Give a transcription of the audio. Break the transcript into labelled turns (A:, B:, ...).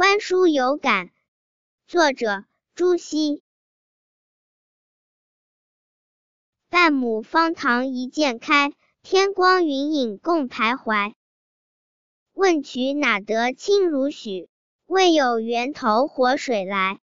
A: 观书有感。作者朱熹。半亩方塘一鉴开天光云影共徘徊。问渠哪得清如许为有源头活水来